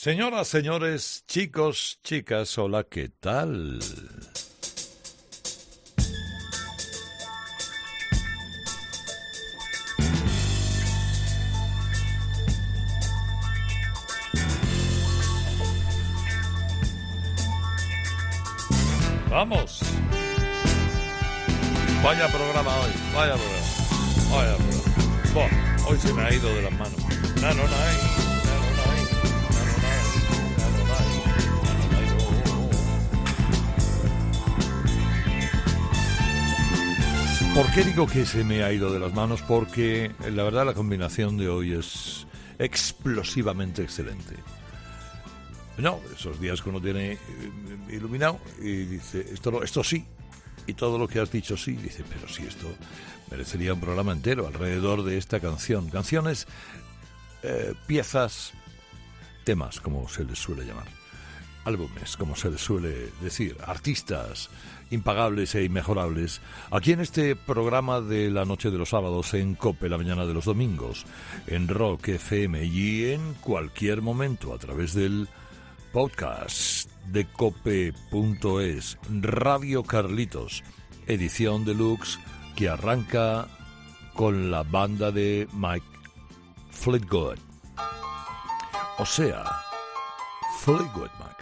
Señoras, señores, chicos, chicas, hola, ¿qué tal? Vamos. Vaya programa hoy, vaya programa, vaya programa. hoy se me ha ido de las manos. No, no, no, ¿Por qué digo que se me ha ido de las manos? Porque la verdad la combinación de hoy es explosivamente excelente. No, esos días que uno tiene eh, iluminado y dice, esto, esto sí, y todo lo que has dicho sí, dice, pero si esto merecería un programa entero alrededor de esta canción. Canciones, eh, piezas, temas, como se les suele llamar. Álbumes, como se les suele decir, artistas, impagables e inmejorables, aquí en este programa de la noche de los sábados en Cope, la mañana de los domingos, en Rock FM y en cualquier momento a través del podcast de cope.es, Radio Carlitos, edición deluxe que arranca con la banda de Mike Fleetwood. O sea, Fleetwood Mac.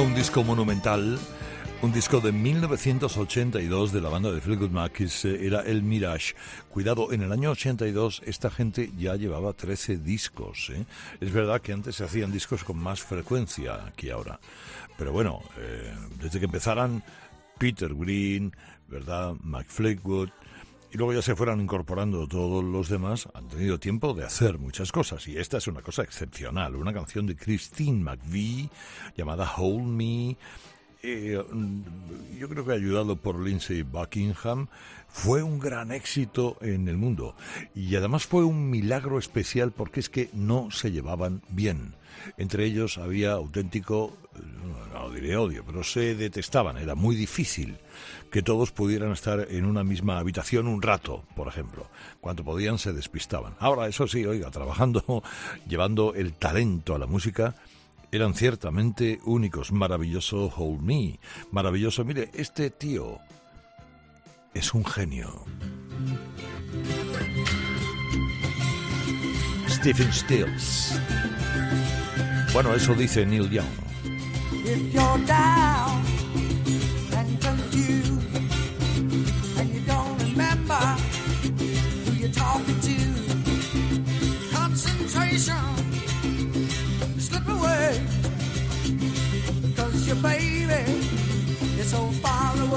Un disco monumental Un disco de 1982 de la banda de Fleetwood Mac que era El Mirage. Cuidado, en el año 82 esta gente ya llevaba 13 discos. ¿eh? Es verdad que antes se hacían discos con más frecuencia que ahora. Pero bueno, eh, desde que empezaran Peter Green, ¿verdad? Mac Fleetwood, y luego ya se fueran incorporando todos los demás, han tenido tiempo de hacer muchas cosas. Y esta es una cosa excepcional, una canción de Christine McVie llamada Hold Me. Eh, yo creo que ayudado por Lindsay Buckingham, fue un gran éxito en el mundo. Y además fue un milagro especial porque es que no se llevaban bien. Entre ellos había auténtico, no diré odio, pero se detestaban, era muy difícil que todos pudieran estar en una misma habitación un rato, por ejemplo. Cuanto podían se despistaban. Ahora, eso sí, oiga, trabajando, llevando el talento a la música, eran ciertamente únicos. Maravilloso Hold Me. Maravilloso. Mire, este tío es un genio. Stephen Stills. Bueno, eso dice Neil Young.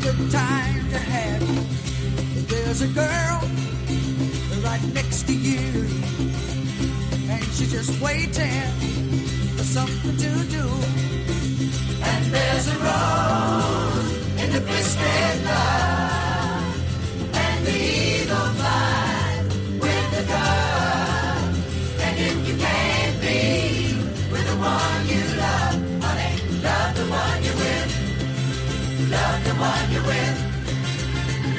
good times you had. There's a girl right next to you, and she's just waiting for something to do. And there's a rose in the twisted love,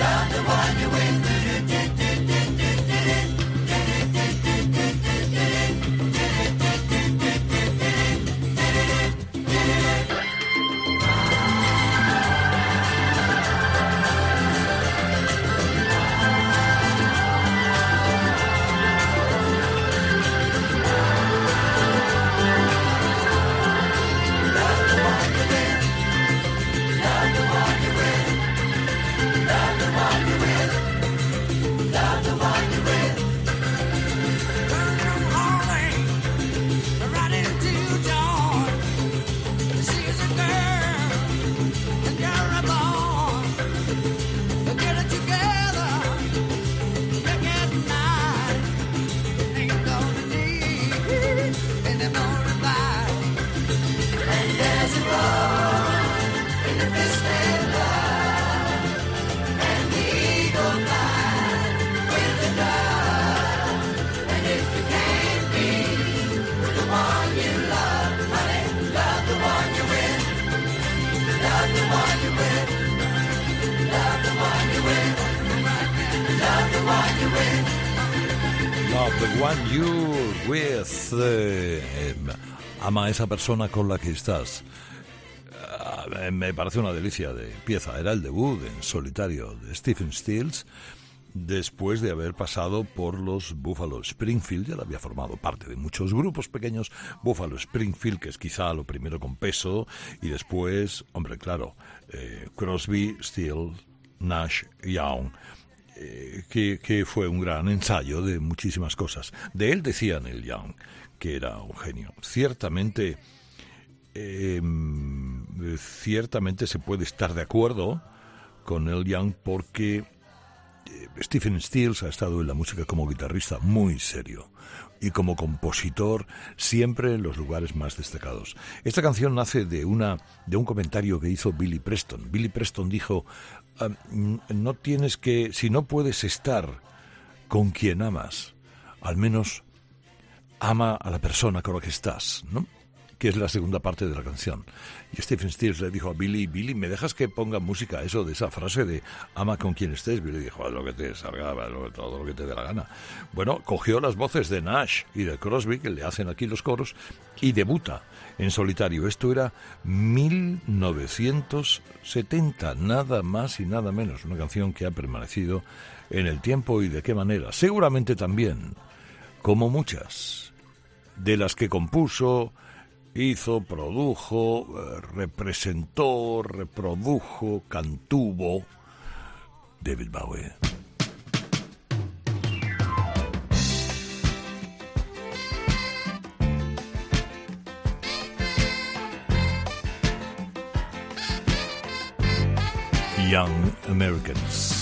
Love the one you're with. Ama a esa persona con la que estás. Ah, me parece una delicia de pieza. Era el debut en solitario de Stephen Stills después de haber pasado por los Buffalo Springfield, ya había formado parte de muchos grupos pequeños, Buffalo Springfield, que es quizá lo primero con peso, y después, hombre, claro, eh, Crosby, Stills, Nash, Young, eh, que, fue un gran ensayo de muchísimas cosas. De él decía Neil Young que era un genio. Ciertamente, em, ciertamente se puede estar de acuerdo con Neil Young porque eh, Stephen Stills ha estado en la música como guitarrista muy serio y como compositor siempre en los lugares más destacados. Esta canción nace de una de un comentario que hizo Billy Preston. Billy Preston dijo, no tienes que si no puedes estar con quien amas, al menos ama a la persona con la que estás, ¿no? Que es la segunda parte de la canción. Y Stephen Stills le dijo a Billy, Billy, ¿me dejas que ponga música eso de esa frase de ama con quien estés? Billy dijo, lo que te salga, todo lo que te dé la gana. Bueno, cogió las voces de Nash y de Crosby, que le hacen aquí los coros, y debuta en solitario. Esto era 1970, nada más y nada menos. Una canción que ha permanecido en el tiempo y de qué manera. Seguramente también, como muchas, de las que compuso, hizo, produjo, eh, representó, reprodujo, cantuvo David Bowie. Young Americans.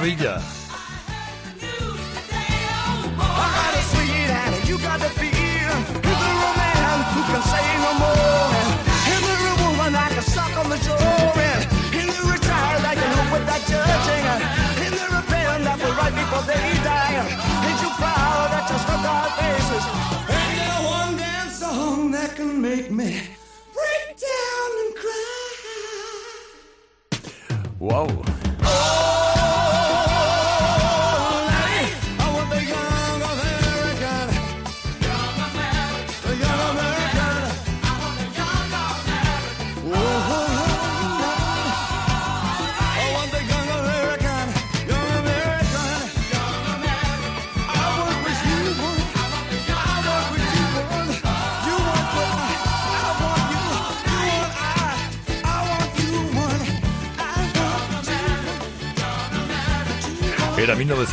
¡Qué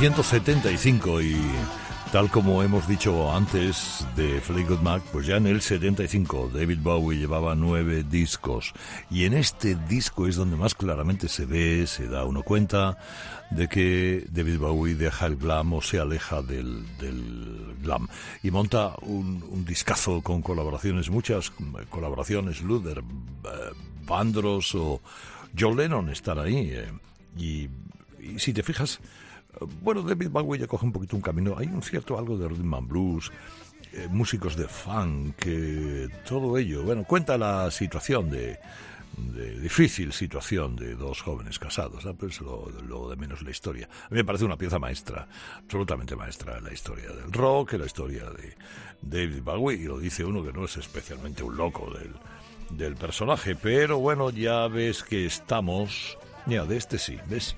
1975 y tal como hemos dicho antes de Fleetwood Mac, pues ya en el 75 David Bowie llevaba nueve discos. Y en este disco es donde más claramente se ve, se da uno cuenta de que David Bowie deja el glam o se aleja del, glam. Y monta un, discazo con colaboraciones, muchas colaboraciones, Luther, eh, Vandross o John Lennon están ahí eh, y si te fijas, bueno, David Bowie ya coge un poquito un camino. Hay un cierto algo de rhythm and blues, eh, músicos de funk, todo ello. Bueno, cuenta la situación de, difícil situación de dos jóvenes casados, ¿no? pues lo, lo, de menos la historia. A mí me parece una pieza maestra, absolutamente maestra, la historia del rock, la historia de David Bowie, y lo dice uno que no es especialmente un loco del, del personaje, pero bueno, ya ves que estamos... Ya, de este sí, ¿ves?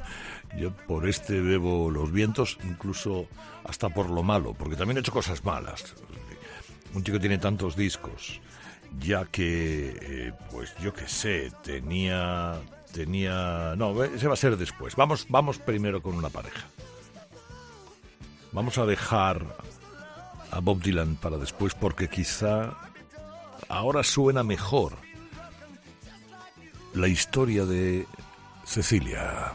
Yo por este bebo los vientos, incluso hasta por lo malo, porque también he hecho cosas malas. Un chico tiene tantos discos, ya que, eh, pues yo qué sé, tenía, tenía, no, ese va a ser después. Vamos, vamos primero con una pareja. Vamos a dejar a Bob Dylan para después, porque quizá ahora suena mejor la historia de Cecilia.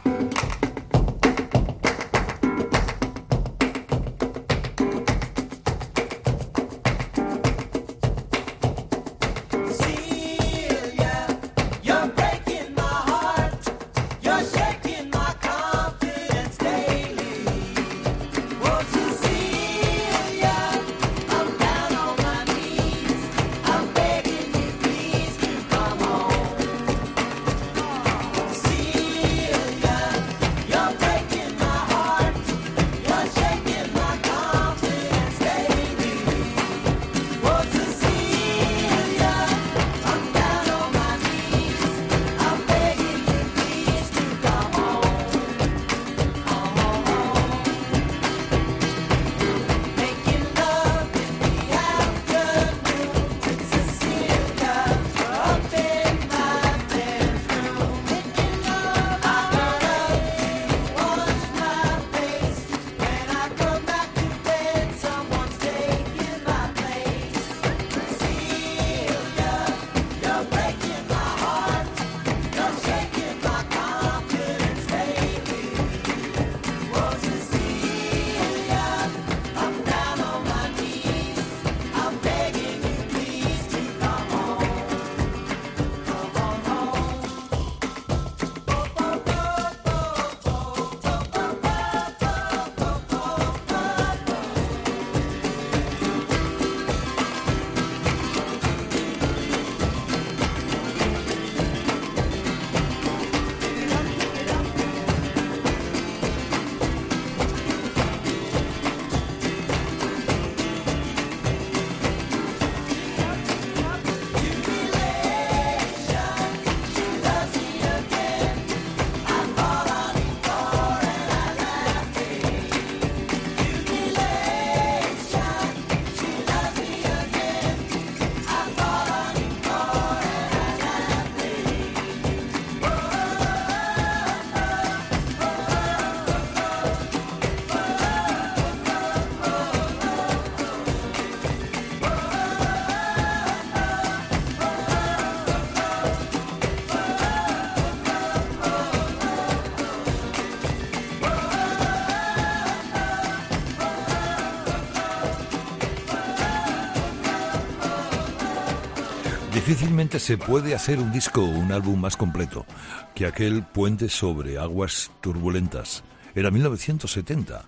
Se puede hacer un disco o un álbum más completo que aquel Puente sobre aguas turbulentas. Era 1970.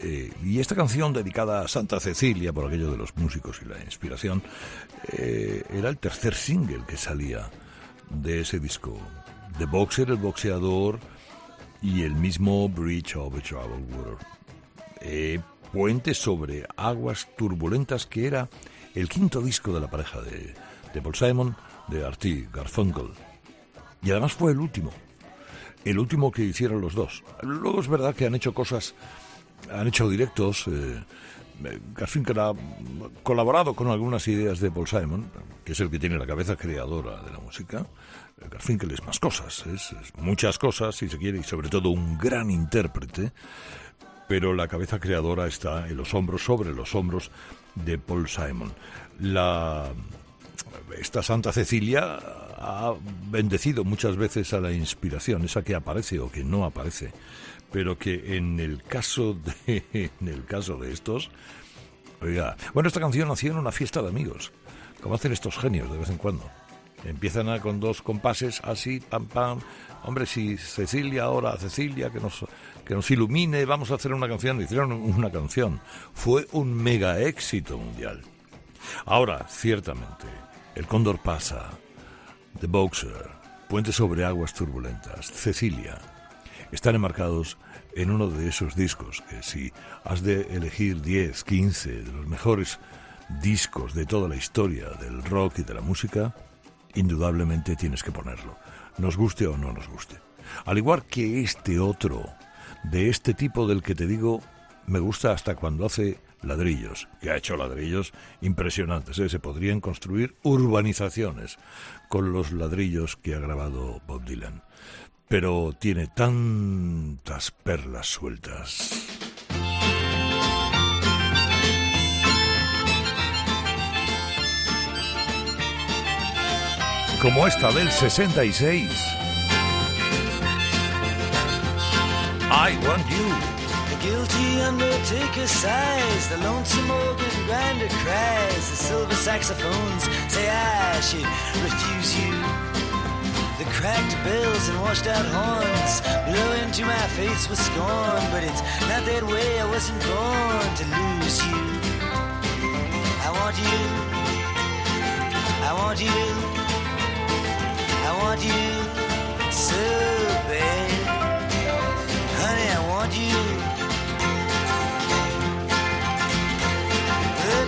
Eh, y esta canción dedicada a Santa Cecilia, por aquello de los músicos y la inspiración, eh, era el tercer single que salía de ese disco. The Boxer, el boxeador, y el mismo Bridge over Troubled Water. Eh, puente sobre aguas turbulentas que era el quinto disco de la pareja de, de Paul Simon, de Artie Garfunkel. Y además fue el último, el último que hicieron los dos. Luego es verdad que han hecho cosas, han hecho directos. Eh, Garfunkel ha colaborado con algunas ideas de Paul Simon, que es el que tiene la cabeza creadora de la música. Garfunkel es más cosas, es, muchas cosas, si se quiere, y sobre todo un gran intérprete, pero la cabeza creadora está en los hombros, sobre los hombros de Paul Simon. La, esta Santa Cecilia ha bendecido muchas veces a la inspiración, esa que aparece o que no aparece, pero que en el caso de, en el caso de estos, oiga, bueno, esta canción nació en una fiesta de amigos, como hacen estos genios de vez en cuando. Empiezan con dos compases así, pam, pam. Hombre, si Cecilia ahora, Cecilia, que nos, que nos ilumine, vamos a hacer una canción. Hicieron una canción. Fue un mega éxito mundial. Ahora, ciertamente, El Cóndor pasa, The Boxer, Puente sobre aguas turbulentas, Cecilia, están enmarcados en uno de esos discos que si has de elegir 10, 15 de los mejores discos de toda la historia del rock y de la música, indudablemente tienes que ponerlo, nos guste o no nos guste. Al igual que este otro, de este tipo del que te digo, me gusta hasta cuando hace ladrillos, que ha hecho ladrillos impresionantes. ¿eh? Se podrían construir urbanizaciones con los ladrillos que ha grabado Bob Dylan. Pero tiene tantas perlas sueltas. como esta del 66. I want you. The guilty undertaker sighs, the lonesome organ grinder cries, the silver saxophones say I should refuse you. The cracked bells and washed out horns blow into my face with scorn, but it's not that way. I wasn't born to lose you. I want you. I want you. I want you so bad. Honey, I want you.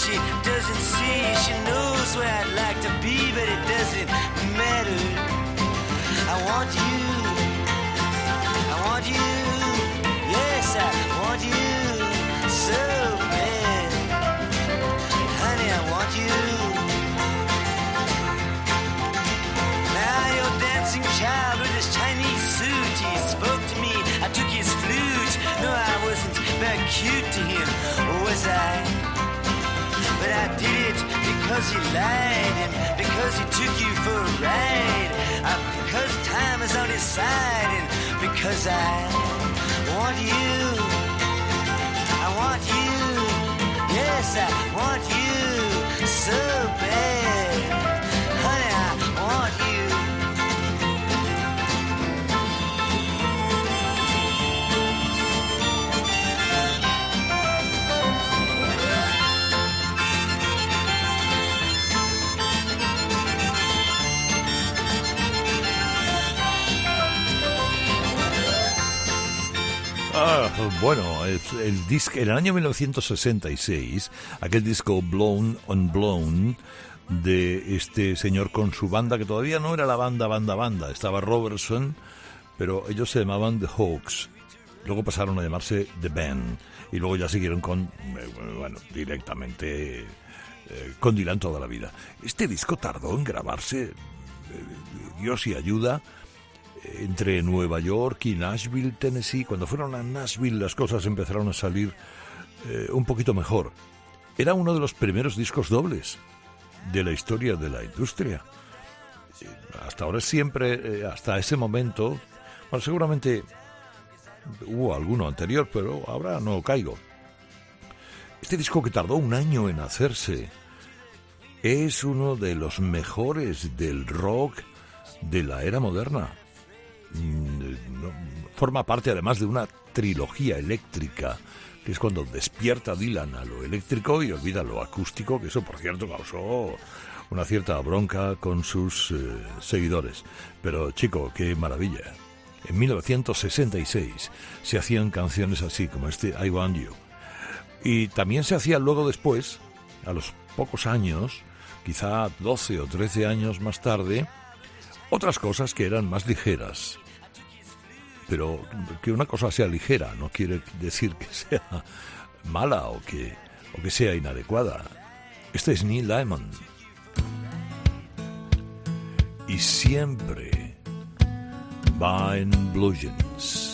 She doesn't see. She knows where I'd like to be, but it doesn't matter. I want you, I want you, yes, I want you so bad. Honey, I want you. Now you're dancing child with his Chinese suit. He spoke to me, I took his flute. No, I wasn't very cute to him, was I? I did it because he lied and because he took you for a ride. Uh, because time is on his side and because I want you. I want you. Yes, I want you so bad. Bueno, el, el disco, en el año 1966, aquel disco Blown on Blown de este señor con su banda, que todavía no era la banda, banda, banda, estaba Robertson, pero ellos se llamaban The Hawks. Luego pasaron a llamarse The Band y luego ya siguieron con, eh, bueno, directamente eh, con Dylan toda la vida. Este disco tardó en grabarse, eh, Dios y ayuda, entre Nueva York y Nashville, Tennessee. Cuando fueron a Nashville las cosas empezaron a salir un poquito mejor. Era uno de los primeros discos dobles de la historia de la industria. Hasta ahora siempre, hasta ese momento, bueno, seguramente hubo alguno anterior, pero ahora no caigo. Este disco que tardó un año en hacerse es uno de los mejores del rock de la era moderna. Mm, forma parte además de una trilogía eléctrica, que es cuando despierta Dylan a lo eléctrico y olvida lo acústico, que eso por cierto causó una cierta bronca con sus eh, seguidores. Pero chico, qué maravilla. En 1966 se hacían canciones así como este I Want You. Y también se hacía luego después, a los pocos años, quizá 12 o 13 años más tarde, otras cosas que eran más ligeras. Pero que una cosa sea ligera no quiere decir que sea mala o que, o que sea inadecuada. Este es Neil Diamond. Y siempre Buying Blue Jeans.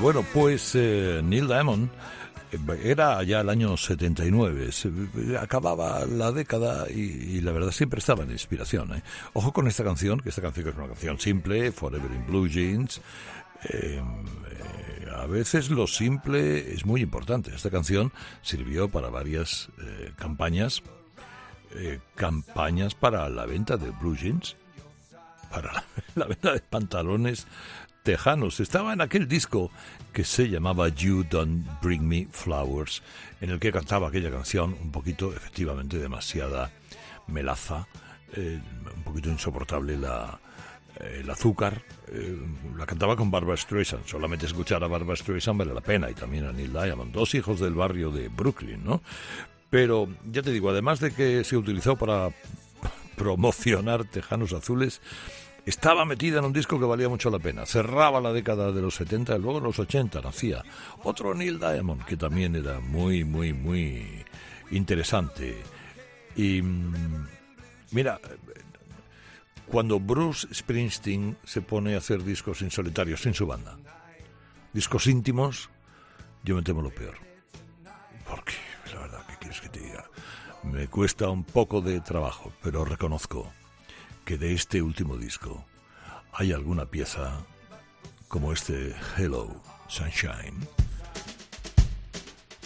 Bueno, pues eh, Neil Diamond Era ya el año 79, se- acababa la década y, la verdad siempre estaba en inspiración. ¿eh? Ojo con esta canción, que esta canción es una canción simple, Forever in Blue Jeans. Eh, eh, a veces lo simple es muy importante. Esta canción sirvió para varias eh, campañas, eh, campañas para la venta de blue jeans, para la venta de pantalones tejanos. Estaba en aquel disco que se llamaba You Don't Bring Me Flowers, en el que cantaba aquella canción un poquito, efectivamente, demasiada melaza, eh, un poquito insoportable la, eh, el azúcar. eh, la cantaba con Barbara Streisand. Solamente escuchar a Barbara Streisand vale la pena. Y también a Neil Diamond. Dos hijos del barrio de Brooklyn, ¿no? Pero, ya te digo, además de que se utilizó para promocionar Tejanos Azules, estaba metida en un disco que valía mucho la pena. Cerraba la década de los 70 y luego en los 80 nacía otro Neil Diamond que también era muy, muy, muy interesante. Y mm, mira, cuando Bruce Springsteen se pone a hacer discos en solitario, sin su banda, discos íntimos, yo me temo lo peor. Porque, la verdad, ¿qué quieres que te diga? Me cuesta un poco de trabajo, pero reconozco que de este último disco hay alguna pieza como este Hello Sunshine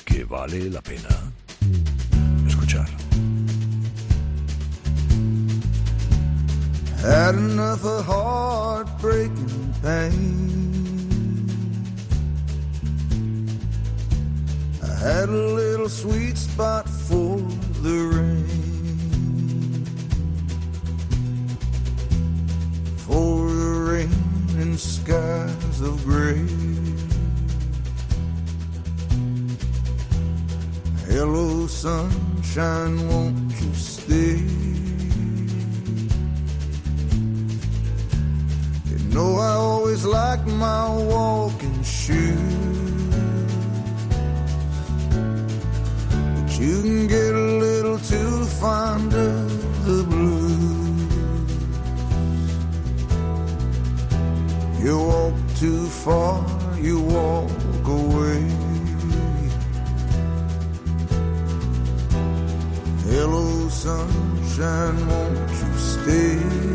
que vale la pena escuchar. Had enough of heartbreaking pain. I had a little sweet spot for the rain. Skies of gray. Hello, sunshine, won't you stay? You know I always like my walking shoes. But you can get a little too fond of the blues. You walk too far, you walk away. Hello, sunshine, won't you stay?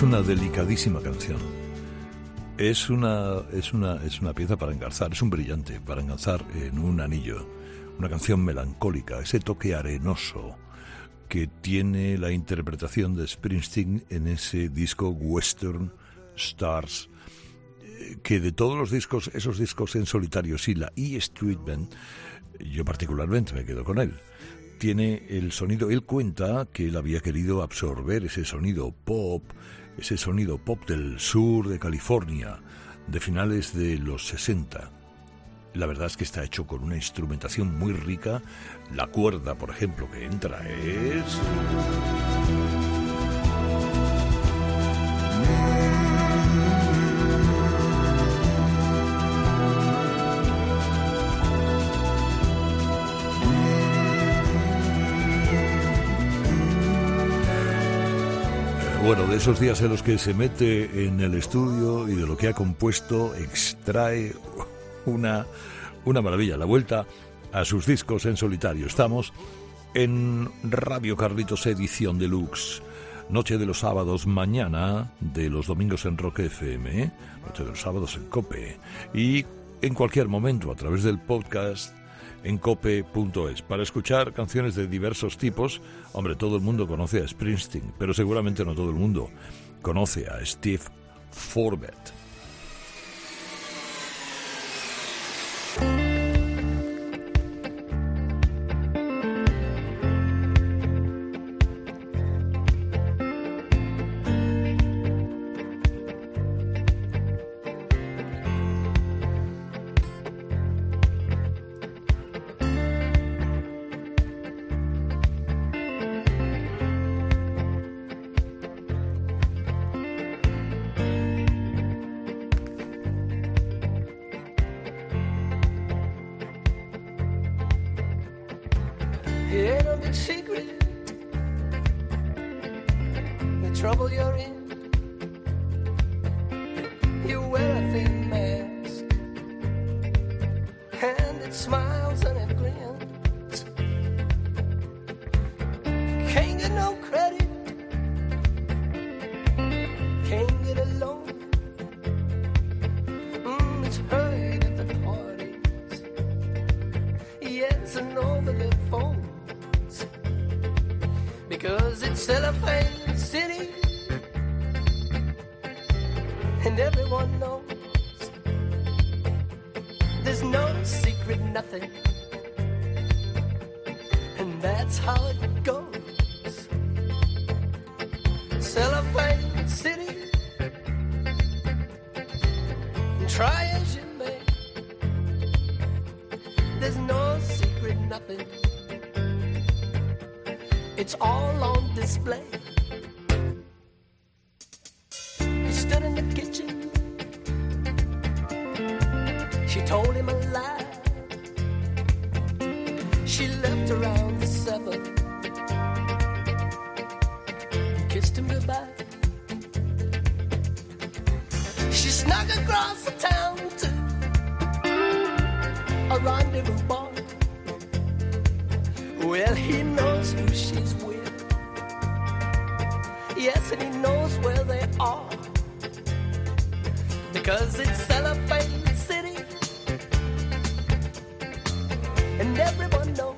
Es una delicadísima canción. Es una, es, una, es una pieza para engarzar, es un brillante para engarzar en un anillo. Una canción melancólica, ese toque arenoso que tiene la interpretación de Springsteen en ese disco Western Stars, eh, que de todos los discos, esos discos en solitario, sí, la E Street Band, yo particularmente me quedo con él. Tiene el sonido, él cuenta que él había querido absorber ese sonido pop, ese sonido pop del sur de California, de finales de los 60. La verdad es que está hecho con una instrumentación muy rica. La cuerda, por ejemplo, que entra es... Bueno, de esos días en los que se mete en el estudio y de lo que ha compuesto extrae una, una maravilla. La vuelta a sus discos en solitario. Estamos en Radio Carlitos Edición Deluxe. Noche de los sábados, mañana de los domingos en Rock FM, ¿eh? noche de los sábados en Cope. Y en cualquier momento a través del podcast en cope.es para escuchar canciones de diversos tipos. Hombre, todo el mundo conoce a Springsteen, pero seguramente no todo el mundo conoce a Steve Forbett. A rendezvous bar. Well, he knows who she's with. Yes, and he knows where they are. Because it's Cellophane City. And everyone knows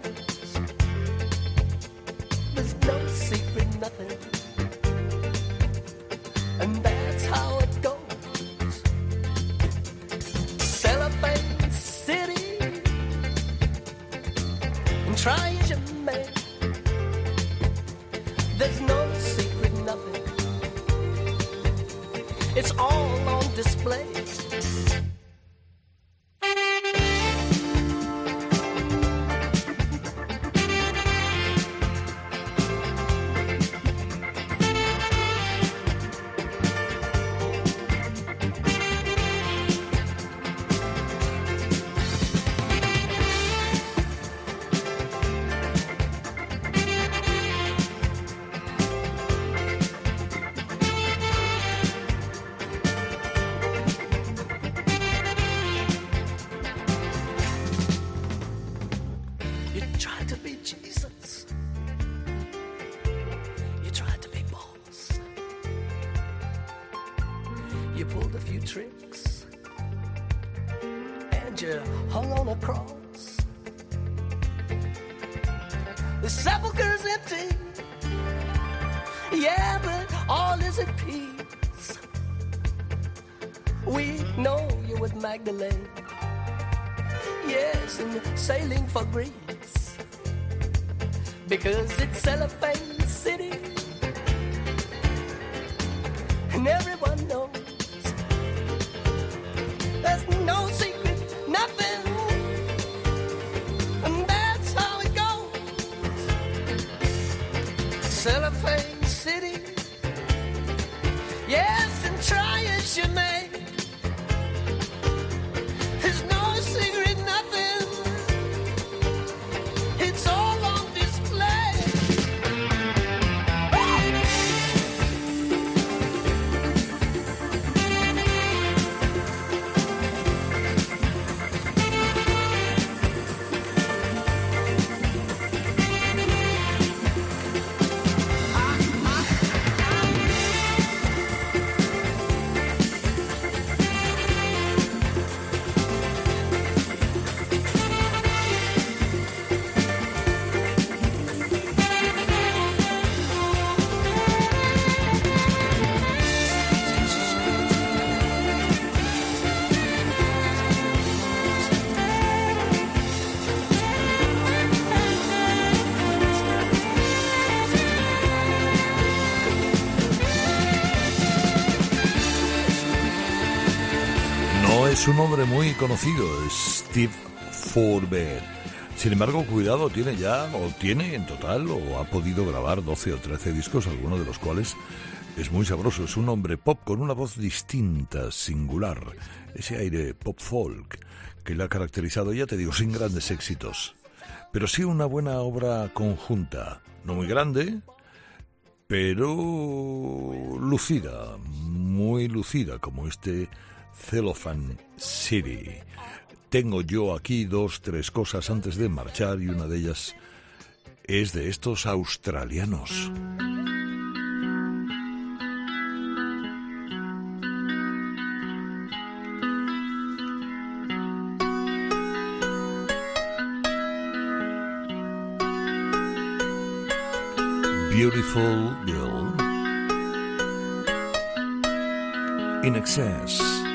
Yes, and sailing for Greece. Because it's Cellophane City. And everyone knows there's no secret, nothing. And that's how it goes. Cellophane City. Yes, and try as you may. Un hombre muy conocido, Steve Forbert. Sin embargo, cuidado, tiene ya, o tiene en total, o ha podido grabar 12 o 13 discos, alguno de los cuales es muy sabroso. Es un hombre pop con una voz distinta, singular, ese aire pop folk que le ha caracterizado, ya te digo, sin grandes éxitos, pero sí una buena obra conjunta, no muy grande, pero lucida, muy lucida, como este Cellophane City. Tengo yo aquí dos, tres cosas antes de marchar y una de ellas es de estos australianos. Beautiful Girl. In excess.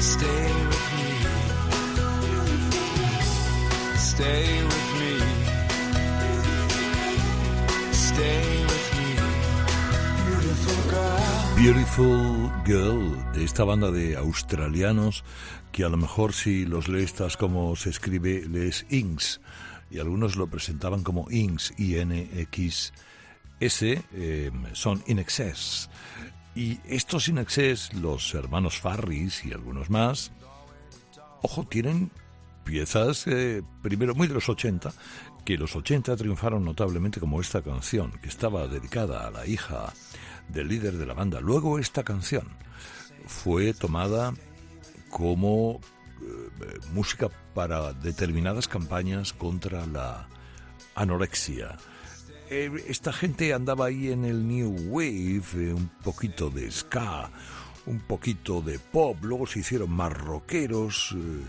Stay with me. Stay with me. Stay with me. Beautiful girl. Beautiful Girl, de esta banda de australianos que a lo mejor si los lees estás como se escribe, lees Inks, y algunos lo presentaban como Inks, I-N-X-S, eh, son In Excess. Y estos In Excess, los hermanos Farris y algunos más, ojo, tienen piezas, eh, primero muy de los 80, que los 80 triunfaron notablemente como esta canción, que estaba dedicada a la hija del líder de la banda. Luego esta canción fue tomada como eh, música para determinadas campañas contra la anorexia. Eh, esta gente andaba ahí en el New Wave, eh, un poquito de ska, un poquito de pop, luego se hicieron más rockeros, eh,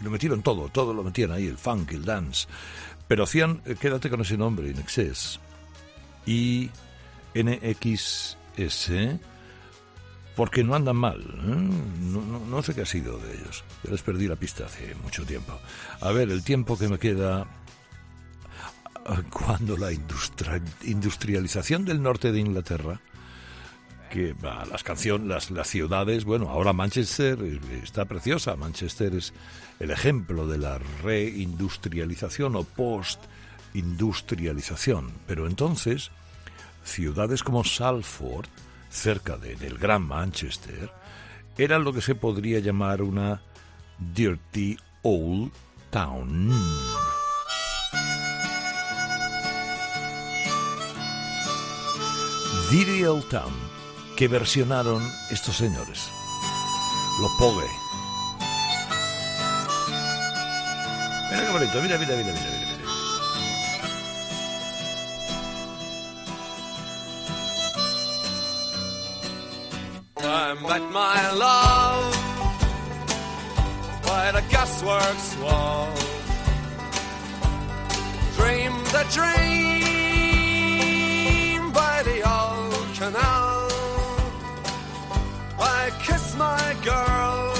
y lo metieron todo, todo lo metían ahí, el funk, el dance. Pero hacían, quédate con ese nombre, In Excess. Y NXS, porque no andan mal. No, no- sé qué ha sido de ellos. Yo les perdí la pista hace mucho tiempo. A ver, el tiempo que me queda cuando la industria- industrialización del norte de Inglaterra que va, las canciones, las, ciudades, bueno, ahora Manchester está preciosa, Manchester es el ejemplo de la reindustrialización o postindustrialización, pero entonces ciudades como Salford, cerca de- del Gran Manchester, eran lo que se podría llamar una dirty old town. Dirty Old Town, que versionaron estos señores, los Pogue. Mira qué bonito, mira, mira, mira, mira, mira. met my love by the gasworks wall. Dreamed a dream I kissed my girl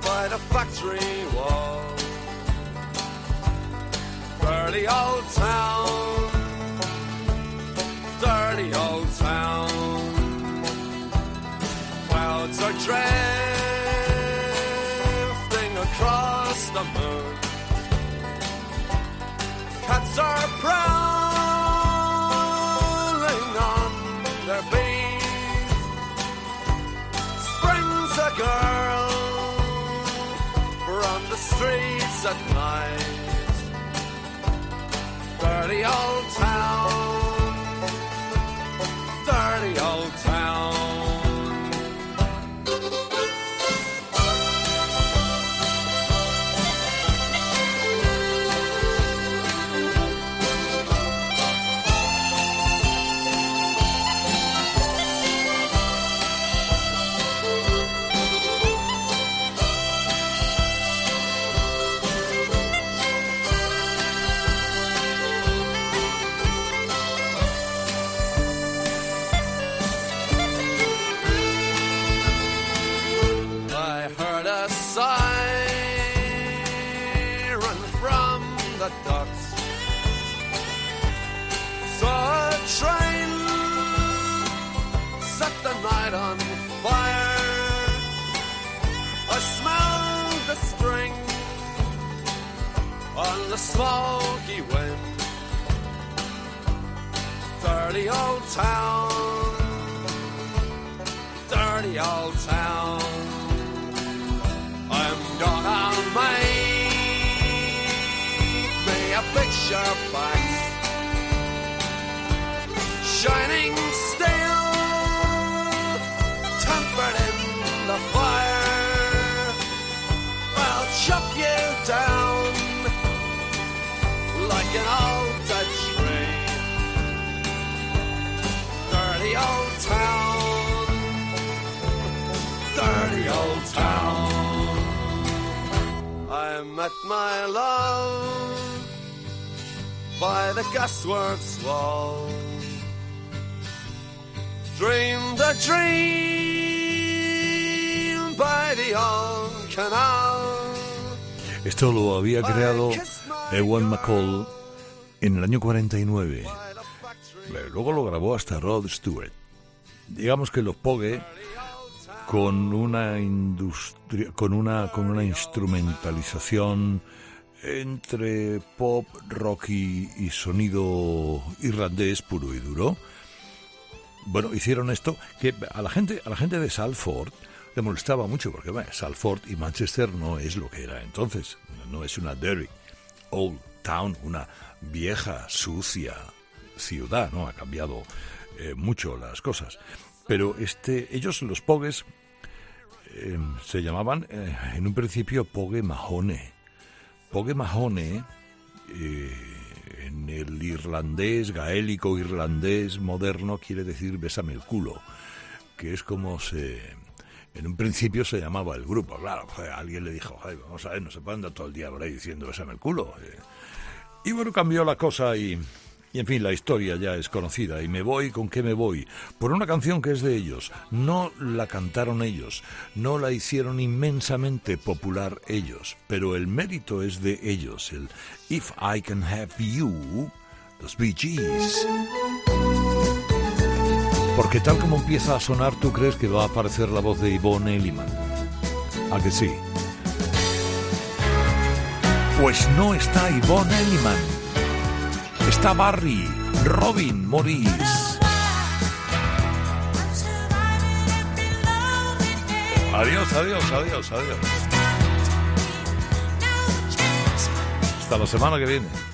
by the factory wall. Dirty old town, dirty old town. Clouds are drifting across the moon. Cats are prowling girl from the streets at night. Dirty old Esto lo había creado Ewan McCall en el año 49. Luego lo grabó hasta Rod Stewart. Digamos que los Pogue con una industria, con una con una instrumentalización entre pop, rock y, y sonido irlandés puro y duro. Bueno, hicieron esto que a la gente a la gente de Salford le molestaba mucho porque bueno, Salford y Manchester no es lo que era entonces, no es una dirty old town, una vieja sucia ciudad, ¿no? Ha cambiado eh, mucho las cosas. Pero este, ellos, los Pogues, eh, se llamaban eh, en un principio Pogue Mahone. Pogue Mahone, en el irlandés, gaélico irlandés moderno, quiere decir bésame el culo, que es como se... En un principio se llamaba el grupo, claro, alguien le dijo, "Joder, vamos a ver, no se puede andar todo el día por ahí diciendo bésame el culo. eh". Y bueno, cambió la cosa y, y en fin, la historia ya es conocida. Y me voy, ¿con qué me voy? Por una canción que es de ellos. No la cantaron ellos, no la hicieron inmensamente popular ellos, pero el mérito es de ellos, el If I Can Have You, los Bee Gees. Porque tal como empieza a sonar, tú crees que va a aparecer la voz de Yvonne Elliman. ¿A que sí? Pues no está Yvonne Elliman. Está Barry, Robin Morris. Adiós, adiós, adiós, adiós. Hasta la semana que viene.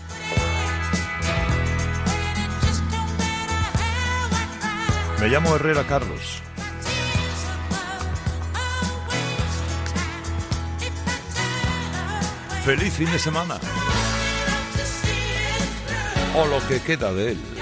Me llamo Herrera Carlos. Feliz fin de semana. O lo que queda de él.